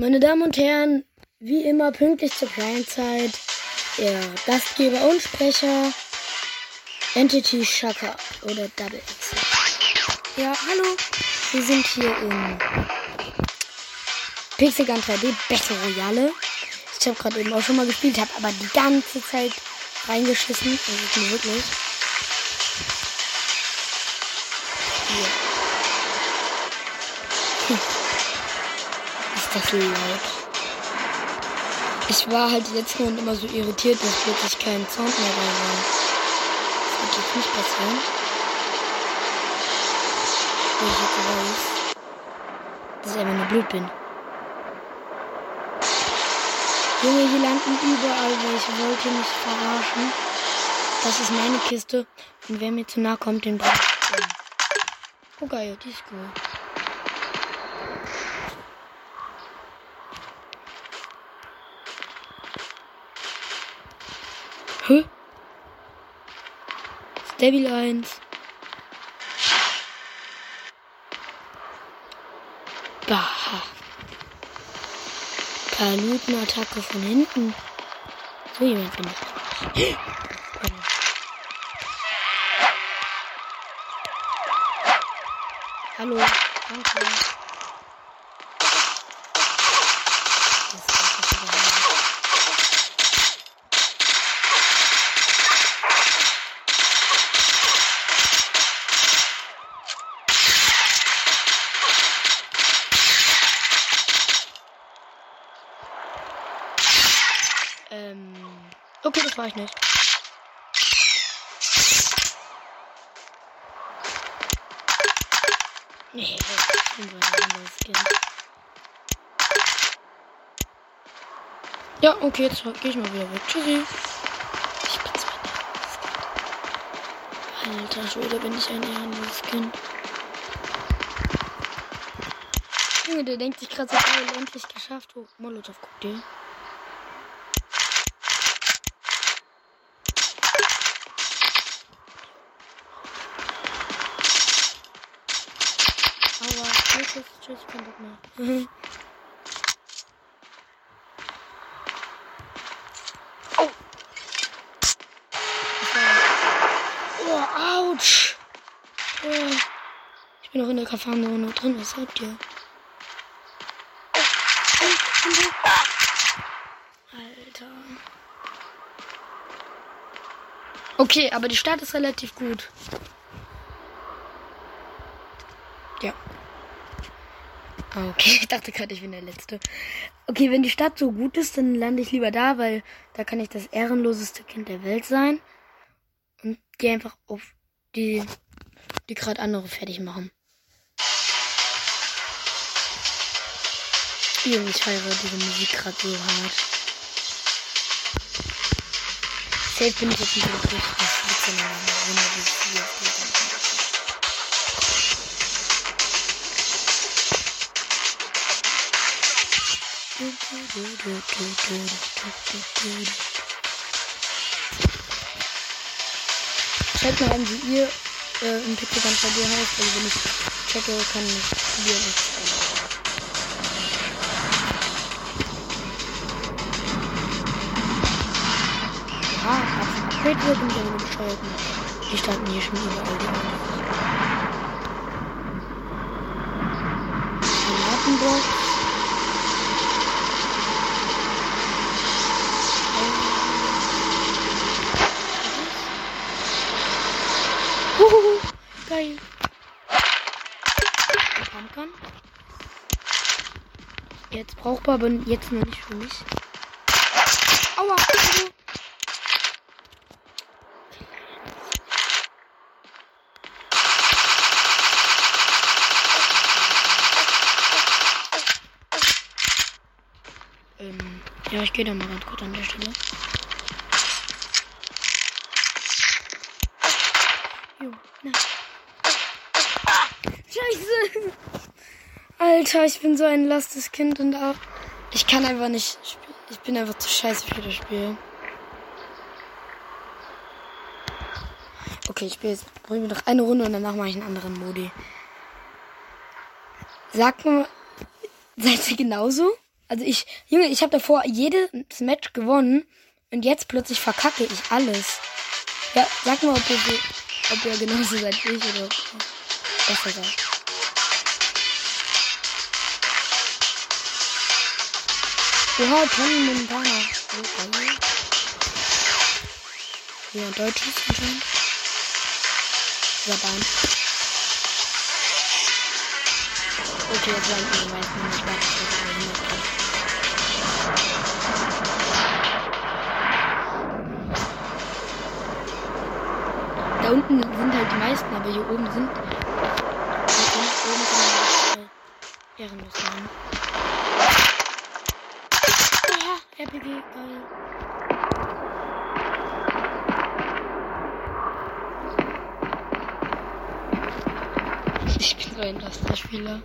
Meine Damen und Herren, wie immer pünktlich zur Primezeit, der Gastgeber und Sprecher Entity Shaka oder Double X. Ja, hallo, wir sind hier in Pixelgun 3D Battle Royale. Ich habe gerade eben auch schon mal gespielt, habe aber die ganze Zeit reingeschissen. Mir wirklich. Hier. Das laut? Ich war halt letzten Mal immer so irritiert, dass plötzlich kein Sound mehr da war. Das wird jetzt nicht passieren. Weil ich jetzt weiß, dass ich einfach nur blöd bin. Junge, hier landen überall welche. Wollte mich verarschen. Das ist meine Kiste. Und wer mir zu nahe kommt, den brauche ich. Oh geil, die ist cool. Hä? Devil 1. Bah. Paluten-Attacke von hinten. So jemand bin ich. Hallo, danke. Ähm. Okay, das war ich nicht. Nee, das ist ein anderes Skin. Ja, okay, jetzt gehe ich mal wieder weg. Tschüssi. Ich bin zwar ein Alter Schwede, bin ich ein ehrenloses Kind. Junge, der denkt sich gerade so geil, endlich geschafft. Oh, Molotow, guck dir. Aua, tschüss, tschüss, kein Bock mehr. oh! Oh, ouch! Oh. Ich bin noch in der Gefangenzone drin, was habt ihr? Alter. Okay, aber die Stadt ist relativ gut. Ja. Okay, ich dachte gerade, ich bin der Letzte. Okay, wenn die Stadt so gut ist, dann lande ich lieber da, weil da kann ich das ehrenloseste Kind der Welt sein. Und gehe einfach auf die, die gerade andere fertig machen. Junge, ich feiere diese Musik gerade so hart. Safe bin ich jetzt nicht so richtig Witze wenn er das hier Schreibt mal an, wie ihr äh, im Pixelgun bei dir heißt. Also wenn ich checke, kann ich probieren. Ah, Upgrade wird und dann bescheuerten. Die standen hier schon überall die. Huhuhu, geil. Jetzt brauchbar, aber jetzt noch nicht für mich. Aua. Aua. Ähm, ja, ich gehe da mal ganz kurz an der Stelle. Jo, na. Scheiße! Alter, ich bin so ein lastes Kind und auch. Ich kann einfach nicht spielen. Ich bin einfach zu scheiße für das Spiel. Okay, ich spiele jetzt. Bringen wir noch eine Runde und danach mache ich einen anderen Modi. Sag mal, seid ihr genauso? Also ich, Junge, ich habe davor jedes Match gewonnen und jetzt plötzlich verkacke ich alles. Ja, sag mal, ob ihr, ob ihr genauso seid wie ich oder besser seid. Oha, Tony Montana. Ja, deutsches anscheinend. Ja, Bahn. Okay, jetzt landen die meisten nicht weiter. Da unten sind halt die meisten, aber hier oben sind. Hier oben man ehrenlos sein. Ja, RPG, geil. Ich bin so ein Lasterspieler.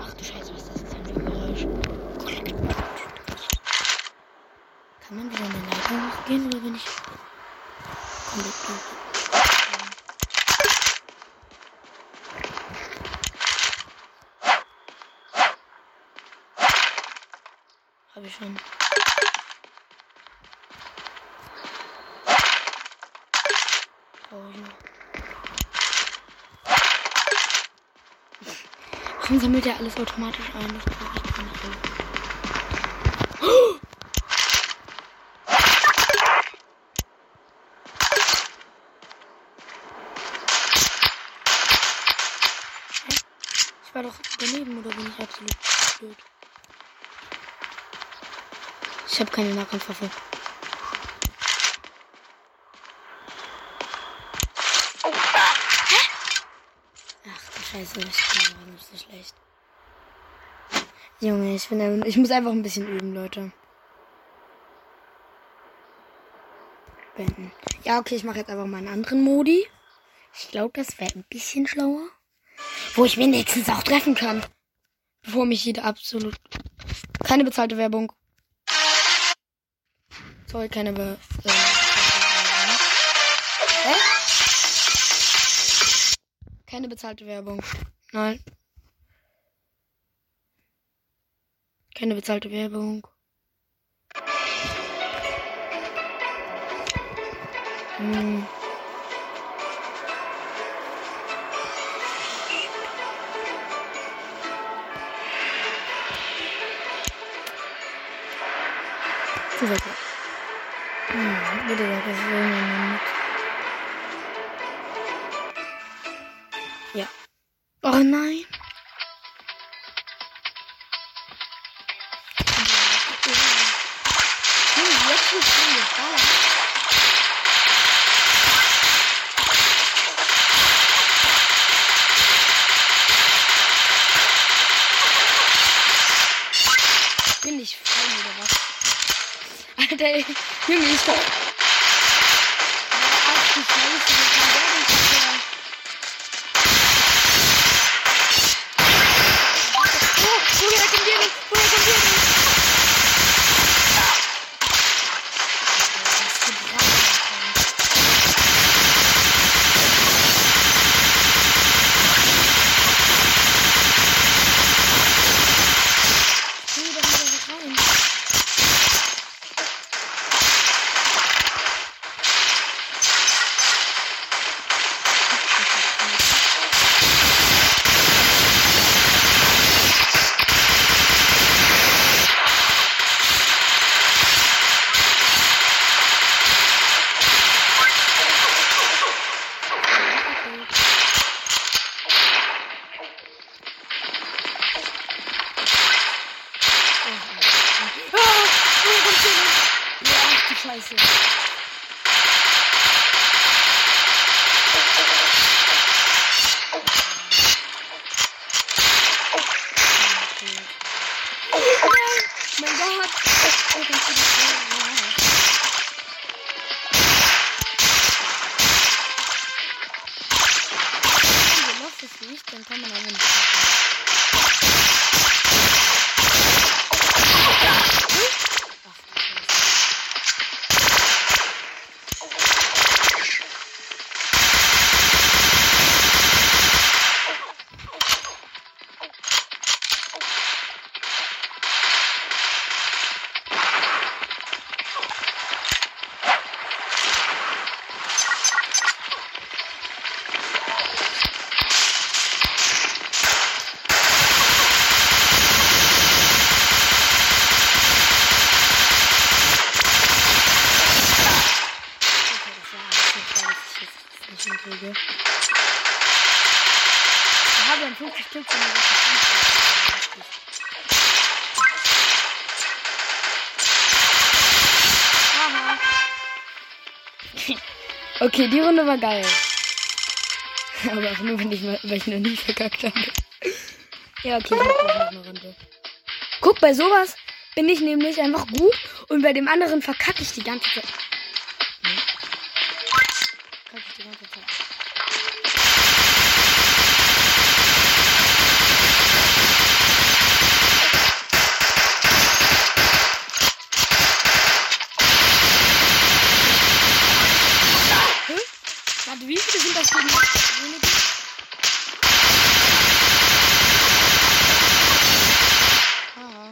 Ach du Scheiße, was ist das denn für ein Geräusch? Kann man wieder in eine Leitung hochgehen oder bin ich komplett doof? Habe ich schon. Brauche ich. Warum sammelt er alles automatisch ein? Das brauche ich gar nicht. Ich war doch daneben oder bin ich absolut blöd? Ich habe keine Nahkampfwaffe. Ach du Scheiße, ich bin nicht so schlecht. Junge, ich bin ich muss einfach ein bisschen üben, Leute. Beenden. Ja, okay, ich mache jetzt einfach mal einen anderen Modi. Ich glaube, das wäre ein bisschen schlauer. Wo ich wenigstens auch treffen kann. Bevor mich jeder absolut. Keine bezahlte Werbung. Sorry, keine Be äh, Hä? Keine bezahlte Werbung. Nein. Keine bezahlte Werbung. Hm. Zusätzlich. Hm, bitte sag das irgendwann mit. Ja. Oh nein. Hm, jetzt wird schon geballert. Bin ich frei oder was? Alter, ey, Junge, ich doch. Ach du Scheiße, wie kann der denn verkehren? Oh, woher kommt der denn? Woher kommt der denn? Was für Drachen. Geh doch wieder rein. Ah, woher kommt denn? Ja, du Scheiße. Oh mein Gott. Oh, ganz gut. Wenn du Loch ist wie ich, dann kann man aber nicht treffen. Ach, du Scheiße. wir haben 50 Stück. Von Aha. Okay, die Runde war geil. Aber auch nur, wenn ich, weil ich noch nie verkackt habe. Ja, okay, ich mach noch Runde. Guck, bei sowas bin ich nämlich einfach gut und bei dem anderen verkacke ich die ganze Zeit. Nee. Verkacke ich die ganze Zeit. Hm? Warte, wie viele sind das gegen wenige? Aha.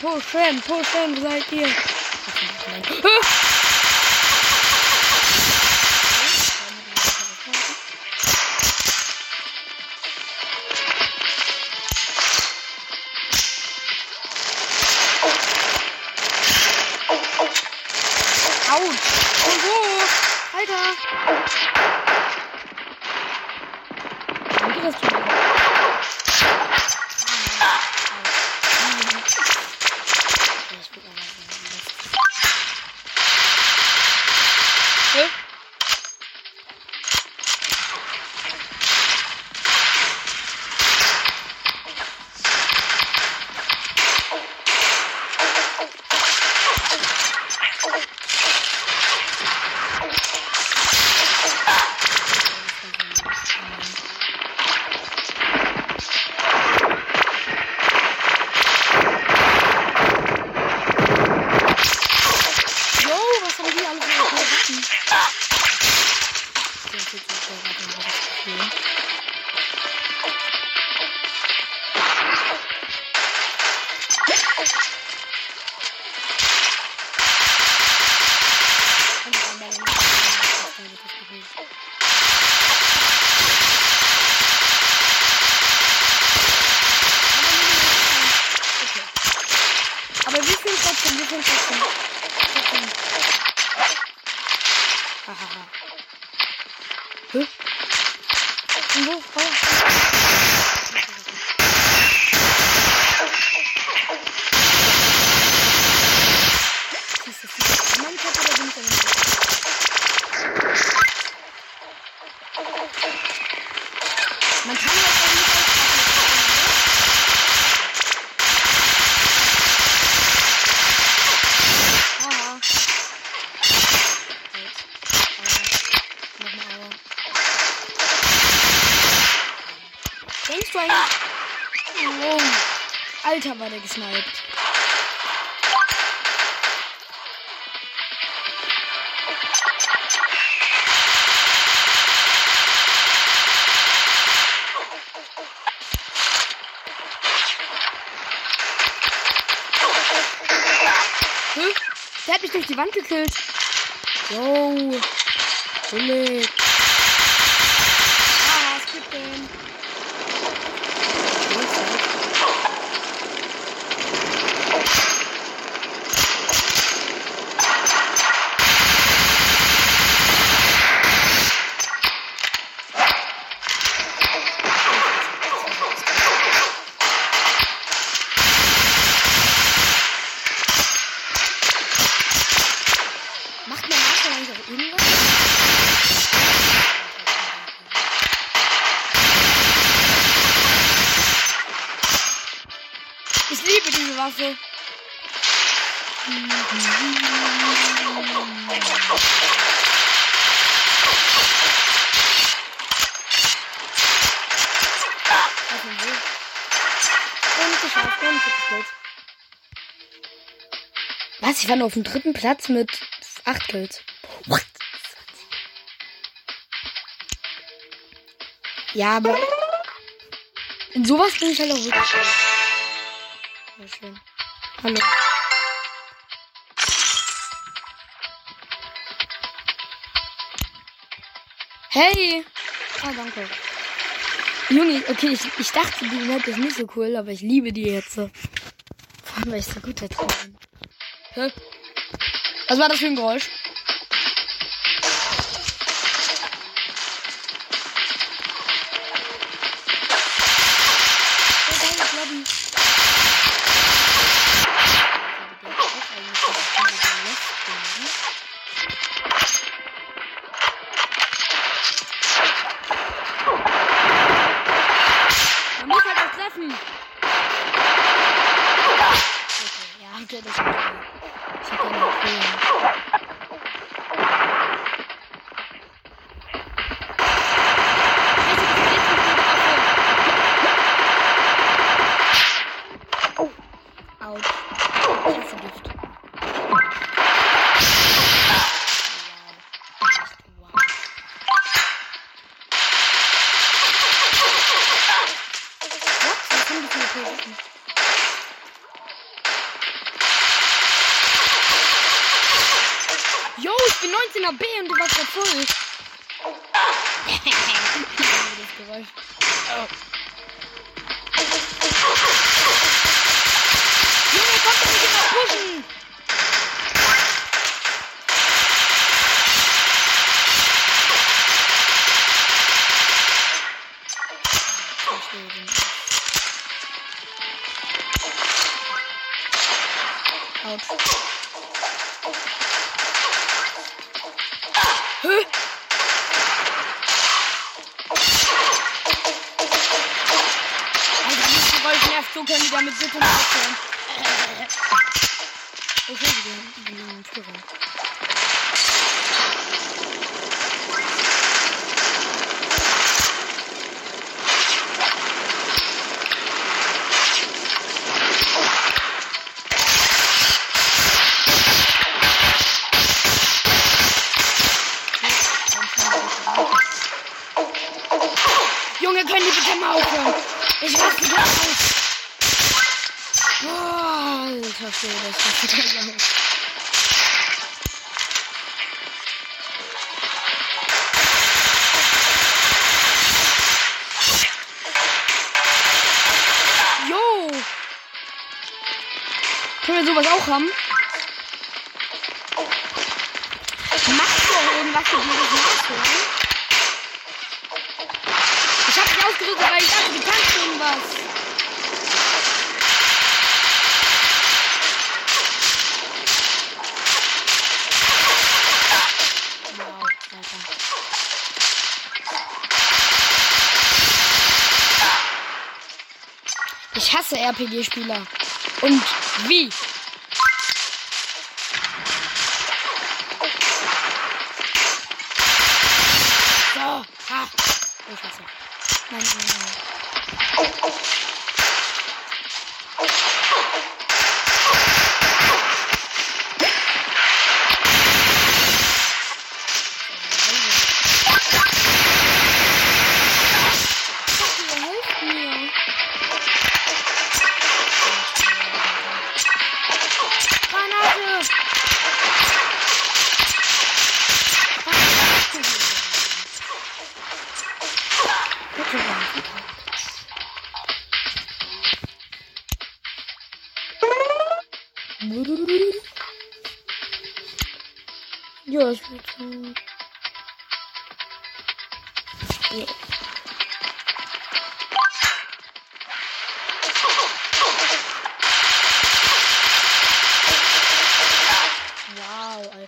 Pushen, pushen, pushen, seid ihr? Ah! Alter! Wo geht das gesniped. Hm? Der hat mich durch die Wand gekillt. Yo. Billig. 49 Kills. Was? Ich war nur auf dem dritten Platz mit 8 Kills. What? Ja, aber in sowas bin ich halt auch wirklich schlecht. Sehr schön. Hallo. Hey! Ah, danke. Junge, okay, ich, ich dachte, die Map ist nicht so cool, aber ich liebe die jetzt. so. Vor allem, weil ich so gut da drin bin. Hä? Was war das für ein Geräusch? Jo, ich bin 19er B und du warst grad voll. das Geräusch. Oh. Junge, komm doch nicht pushen! Nervt so, können die damit bitte mal aufhören. Ich höre die, Jo! Können wir sowas auch haben? Machst du irgendwas für dieses Nachhören? Ich hab dich ausgerüstet, weil ich dachte, du kannst irgendwas. Wow, Alter. Ich hasse RPG-Spieler. Und wie?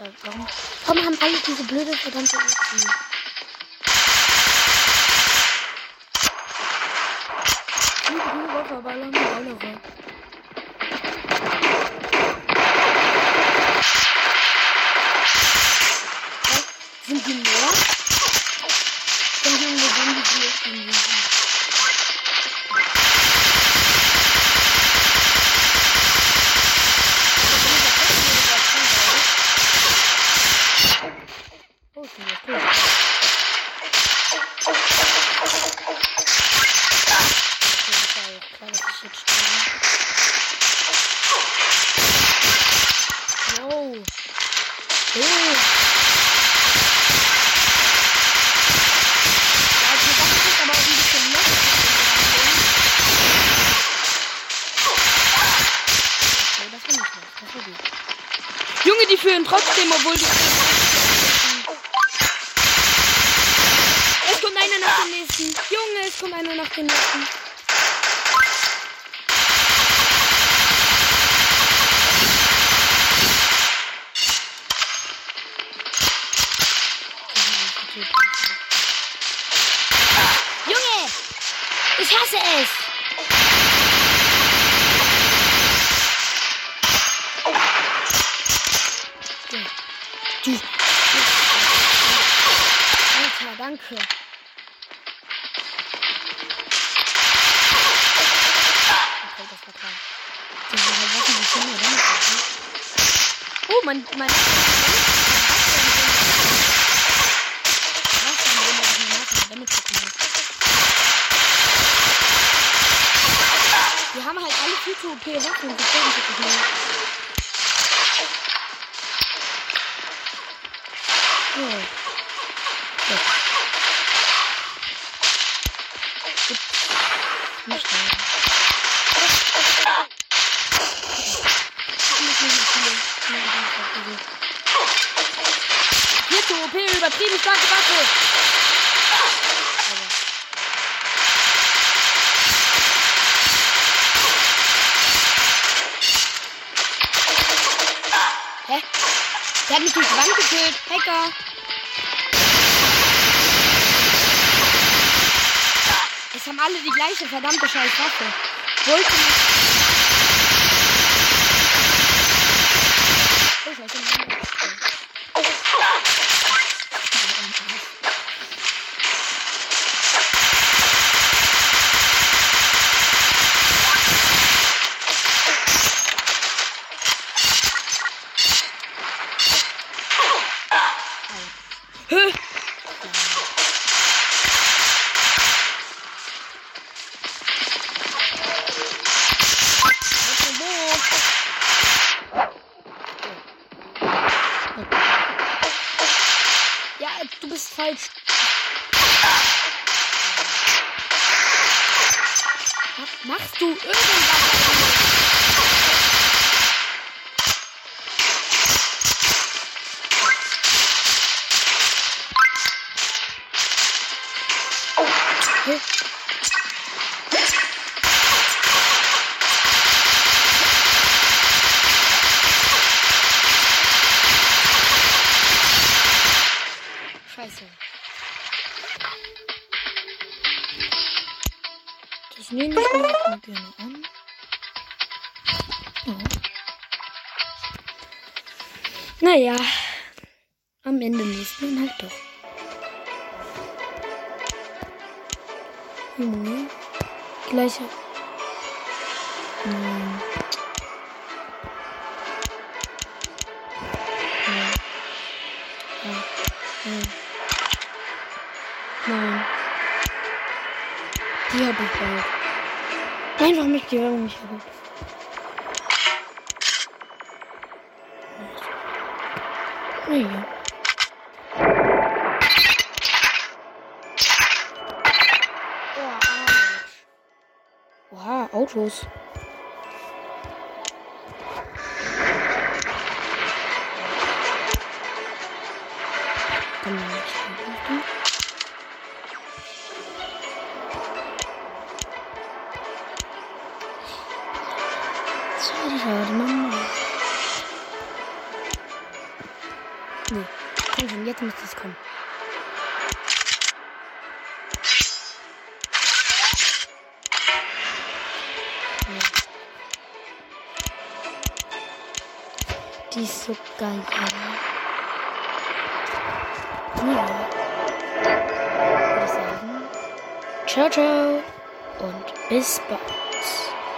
Alter. Warum, warum haben alle diese blöde verdammte Ulti? Grüne Waffe, aber alle haben eine andere. Was? Sind die mehr? Dann gehen wir sehen, wie viele es sind. Oh, ist denn das cool. Okay, das war ja klar, dass ich jetzt sterbe. Wow. Oh. Ja, okay, das ist jetzt aber auch ein bisschen nett. Okay, das war nicht schlecht. Das war gut. Junge, die führen trotzdem, obwohl die. Es kommt einer nach dem nächsten. Junge, es kommt einer nach dem nächsten. Alter, danke. Okay, das war klar. Die haben halt Waffen, die können wir damit machen. Oh, mein, mein. Damit zu tun hat. viel zu okay Waffen. Das werden wirklich nicht. Ja. Ja. Nicht mehr. Vierte OP, übertrieben Waffe. Hä? Der hat mich durch die Wand gekillt. Hacker. Es haben alle die gleiche verdammte scheiß Waffe. Wollte nicht. Nehme ich mir jetzt mal gerne an. Ja. Naja, am Ende nächsten Mal halt doch. Junge. Gleiche. Nein. Nein. Die hab ich geholt. Einfach mich die Werbung nicht geholt. Naja. Wow, Autos. Geil. Ja. Würde ich sagen. Ciao, ciao. Und bis bald.